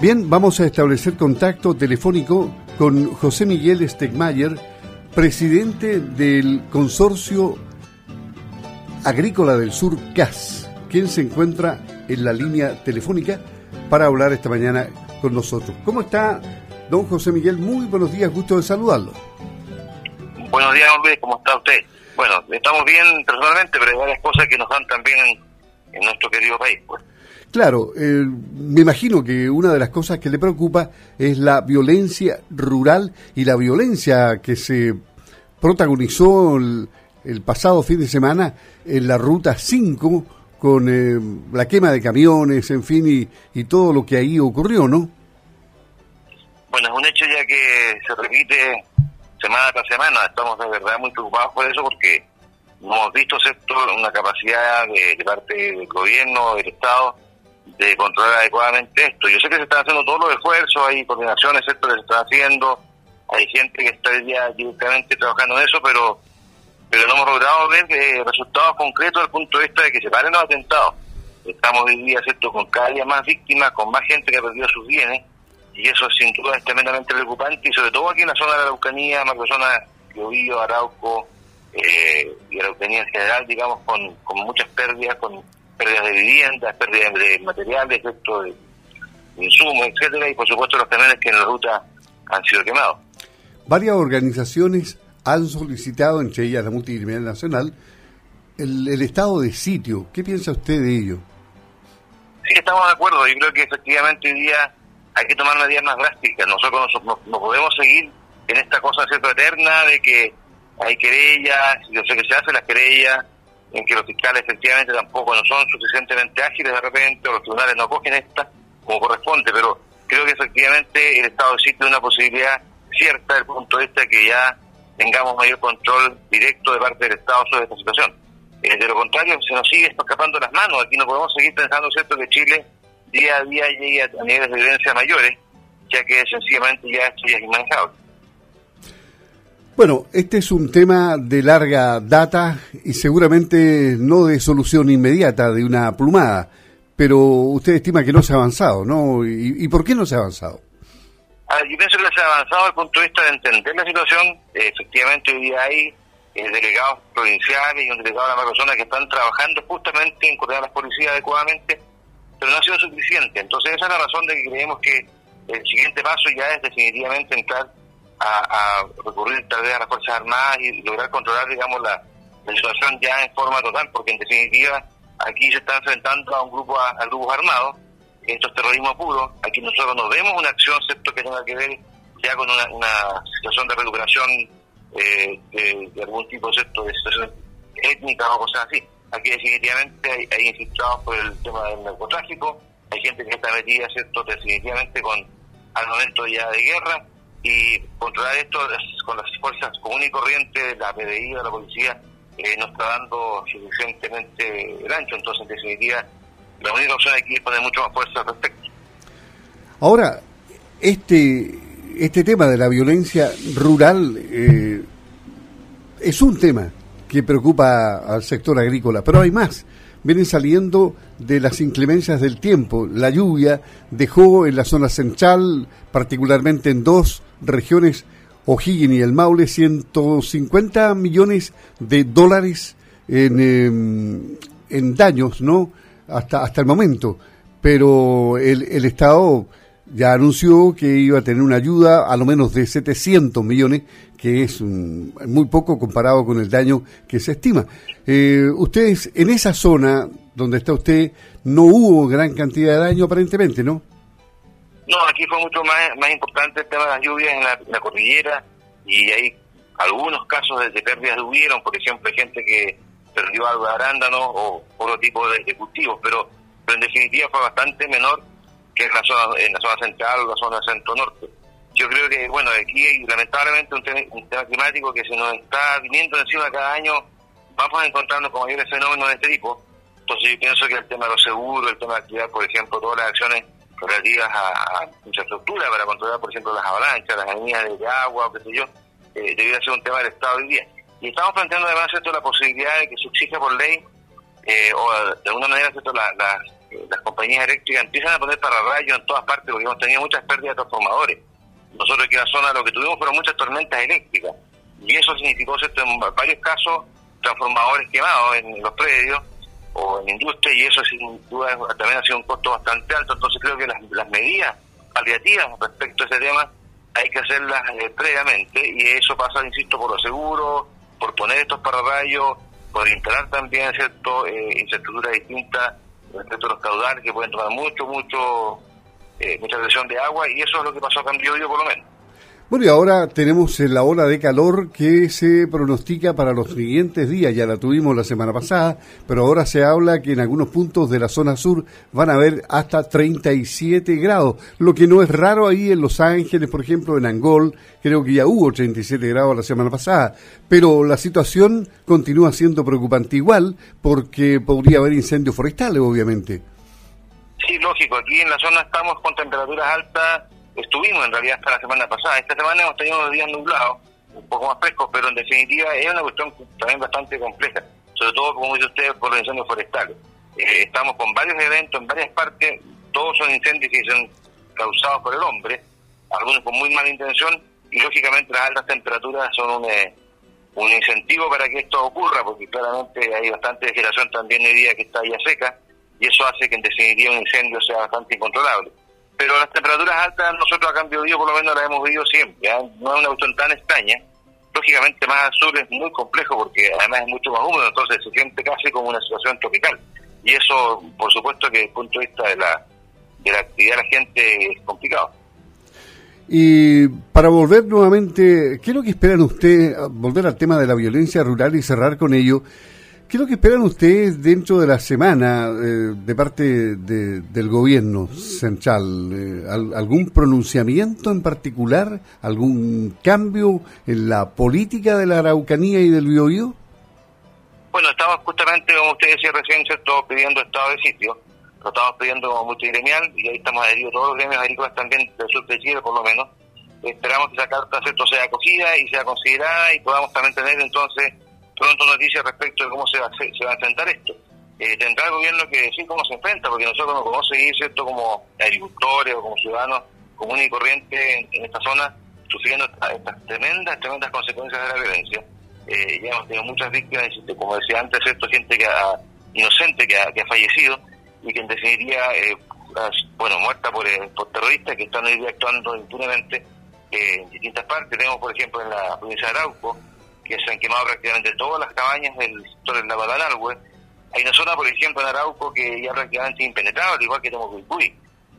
Bien, vamos a establecer contacto telefónico con José Miguel Stegmayer, presidente del Consorcio Agrícola del Sur CAS, quien se encuentra en la línea telefónica para hablar esta mañana con nosotros. ¿Cómo está, don José Miguel? Muy buenos días, gusto de saludarlo. Buenos días, hombre, ¿cómo está usted? Bueno, estamos bien personalmente, pero hay varias cosas que nos dan también en, nuestro querido país. Pues. Claro, eh, me imagino que una de las cosas que le preocupa es la violencia rural y la violencia que se protagonizó el, pasado fin de semana en la Ruta 5 con eh, la quema de camiones, en fin, y, y todo lo que ahí ocurrió, ¿no? Bueno, es un hecho ya que se repite semana tras semana. Estamos de verdad muy preocupados por eso porque no hemos visto ¿cierto? una capacidad de parte del gobierno, del Estado, de controlar adecuadamente esto. Yo sé que se están haciendo todos los esfuerzos, hay coordinaciones que se están haciendo, hay gente que está ya directamente trabajando en eso, pero pero no hemos logrado ver eh, resultados concretos desde punto de vista de que se paren los atentados. Estamos hoy día ¿cierto? con cada día más víctimas, con más gente que ha perdido sus bienes, y eso sin duda es tremendamente preocupante, y sobre todo aquí en la zona de la Araucanía, más zona de Arauco, eh, y Araucanía en general, digamos, con, con muchas pérdidas, con pérdidas de viviendas, pérdidas de materiales, de insumos, etcétera, y por supuesto los camiones que en la ruta han sido quemados. Varias organizaciones han solicitado, entre ellas la Multidimensional Nacional, el, estado de sitio. ¿Qué piensa usted de ello? Sí, estamos de acuerdo. Yo creo que efectivamente hoy día hay que tomar medidas más drásticas. Nosotros no, podemos seguir en esta cosa cierto eterna de que hay querellas, yo sé que se hacen las querellas, en que los fiscales efectivamente tampoco no son suficientemente ágiles de repente, o los tribunales no cogen esta como corresponde, pero creo que efectivamente el Estado existe una posibilidad cierta desde el punto de vista que ya tengamos mayor control directo de parte del Estado sobre esta situación. Eh, de lo contrario, se nos sigue escapando las manos. Aquí no podemos seguir pensando, ¿cierto?, que Chile día a día llegue a niveles de violencia mayores, ya que sencillamente ya esto ya es inmanejable. Bueno, este es un tema de larga data y seguramente no de solución inmediata de una plumada, pero usted estima que no se ha avanzado, ¿no? ¿Y, por qué no se ha avanzado? Yo pienso que se ha avanzado desde el punto de vista de entender la situación. efectivamente, hoy hay eh, delegados provinciales y un delegado de la Amazonía que están trabajando justamente en coordinar las policías adecuadamente, pero no ha sido suficiente. Entonces, esa es la razón de que creemos que el siguiente paso ya es definitivamente entrar a, recurrir tal vez a las Fuerzas Armadas y lograr controlar, digamos, la, situación ya en forma total, porque en definitiva aquí se está enfrentando a un grupo, a, grupos armados, esto es terrorismo puro, aquí nosotros no vemos una acción, ¿cierto?, que tenga que ver ya con una, situación de recuperación eh, de, algún tipo, ¿cierto?, de situación étnica o cosas así. Aquí definitivamente hay, hay infiltrados por el tema del narcotráfico, hay gente que está metida, ¿cierto?, definitivamente con armamento ya de guerra, y controlar esto con las fuerzas comunes y corrientes, la PDI o la policía, eh, no está dando suficientemente el ancho. Entonces, en definitiva, la única opción aquí es poner mucho más fuerza al respecto. Ahora, este, este tema de la violencia rural eh, es un tema que preocupa al sector agrícola, pero hay más vienen saliendo de las inclemencias del tiempo. La lluvia dejó en la zona central, particularmente en dos regiones, O'Higgins y el Maule, 150 millones de dólares en, em, en daños, ¿no? Hasta, hasta el momento. Pero el, el Estado ya anunció que iba a tener una ayuda a lo menos de 700 millones, que es muy poco comparado con el daño que se estima. Eh, ustedes, en esa zona donde está usted, no hubo gran cantidad de daño aparentemente, ¿no? No, aquí fue mucho más, importante el tema de las lluvias en la, cordillera y hay algunos casos de, pérdidas hubieron, por ejemplo, hay gente que perdió algo de arándanos o otro tipo de, cultivos, pero, pero en definitiva fue bastante menor que en la zona, en la zona central la zona centro-norte. Yo creo que, bueno, aquí lamentablemente un, un tema climático que se nos está viniendo encima cada año, vamos a encontrarnos con mayores fenómenos de este tipo. Entonces yo pienso que el tema de los seguros, el tema de actividad, por ejemplo, todas las acciones relativas a, infraestructura para controlar, por ejemplo, las avalanchas, las avenidas de agua, o qué sé yo, eh, debería ser un tema del Estado hoy día. Y estamos planteando además esto la posibilidad de que se exija por ley, eh, o de alguna manera, ¿cierto? La, las compañías eléctricas empiezan a poner para rayos en todas partes porque hemos tenido muchas pérdidas de transformadores. Nosotros aquí en la zona lo que tuvimos fueron muchas tormentas eléctricas y eso significó en varios casos transformadores quemados en los predios o en industria y eso sin duda también ha sido un costo bastante alto. Entonces creo que las, medidas paliativas respecto a ese tema hay que hacerlas eh, previamente y eso pasa, insisto, por los seguros, por poner estos pararrayos, por instalar también cierto eh, infraestructura distinta respecto a los caudales que pueden tomar mucho, mucho, eh, mucha presión de agua y eso es lo que pasó acá en Biobío por lo menos. Bueno, y ahora tenemos la ola de calor que se pronostica para los siguientes días. Ya la tuvimos la semana pasada, pero ahora se habla que en algunos puntos de la zona sur van a haber hasta 37 grados, lo que no es raro ahí en Los Ángeles, por ejemplo, en Angol, creo que ya hubo 37 grados la semana pasada, pero la situación continúa siendo preocupante igual porque podría haber incendios forestales, obviamente. Sí, lógico, aquí en la zona estamos con temperaturas altas estuvimos en realidad hasta la semana pasada. Esta semana hemos tenido unos días nublados, un poco más frescos, pero en definitiva es una cuestión también bastante compleja, sobre todo, como dice usted, por los incendios forestales. Eh, estamos con varios eventos en varias partes, todos son incendios que son causados por el hombre, algunos con muy mala intención, y lógicamente las altas temperaturas son un, eh, un incentivo para que esto ocurra, porque claramente hay bastante vegetación también hoy día que está ya seca, y eso hace que en definitiva un incendio sea bastante incontrolable pero las temperaturas altas nosotros a cambio de por lo menos las hemos vivido siempre, no es una cuestión tan extraña. Lógicamente más al sur es muy complejo porque además es mucho más húmedo, entonces se siente casi como una situación tropical. Y eso, por supuesto que desde el punto de vista de la, de la actividad de la gente es complicado. Y para volver nuevamente, ¿qué es lo que esperan ustedes, volver al tema de la violencia rural y cerrar con ello? ¿Qué es lo que esperan ustedes dentro de la semana eh, de parte del gobierno central? Eh, ¿Algún pronunciamiento en particular? ¿Algún cambio en la política de la Araucanía y del Biobío? Bueno, estamos justamente, como usted decía recién, ¿cierto? pidiendo estado de sitio. Lo estamos pidiendo como multigremial y ahí estamos adheridos todos los gremios agrícolas también del sur de Chile, por lo menos. Esperamos que esa carta ¿cierto? sea acogida y sea considerada y podamos también tener entonces pronto noticias respecto de cómo se va, se va a enfrentar esto. Eh, tendrá el gobierno que decir cómo se enfrenta, porque nosotros no podemos seguir, ¿cierto?, como agricultores o como ciudadanos comunes y corrientes en, esta zona sufriendo estas, tremendas, tremendas consecuencias de la violencia. Eh, ya hemos tenido muchas víctimas, como decía antes, ¿cierto?, gente que ha, inocente que ha, fallecido y que en definitiva, eh, bueno, muerta por, eh, por terroristas que están hoy actuando impunemente eh, en distintas partes. Tenemos, por ejemplo, en la provincia de Arauco, que se han quemado prácticamente todas las cabañas del sector del Lavadanalhue. Hay una zona, por ejemplo, en Arauco que ya prácticamente impenetrable, igual que Temucuicuy.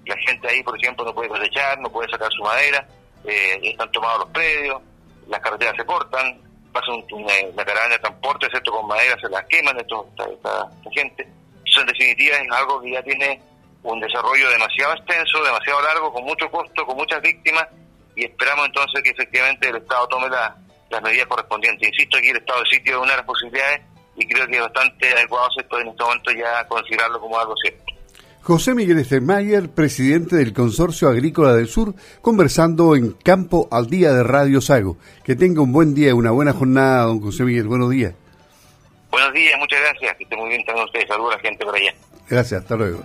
La gente ahí, por ejemplo, no puede cosechar, no puede sacar su madera, eh, están tomados los predios, las carreteras se cortan, pasa una, caravana de transporte, excepto con madera, se las queman esta, esta, gente. Eso, en definitiva, es algo que ya tiene un desarrollo demasiado extenso, demasiado largo, con mucho costo, con muchas víctimas, y esperamos entonces que efectivamente el Estado tome la, las medidas correspondientes. Insisto, aquí el estado de sitio es una de las posibilidades y creo que es bastante adecuado esto en este momento ya considerarlo como algo cierto. José Miguel Steinmeier, presidente del Consorcio Agrícola del Sur, conversando en Campo al Día de Radio Sago. Que tenga un buen día una buena jornada, don José Miguel. Buenos días. Buenos días, muchas gracias. Que esté muy bien también ustedes. Saludos a la gente por allá. Gracias, hasta luego.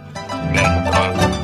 Gracias, hasta luego.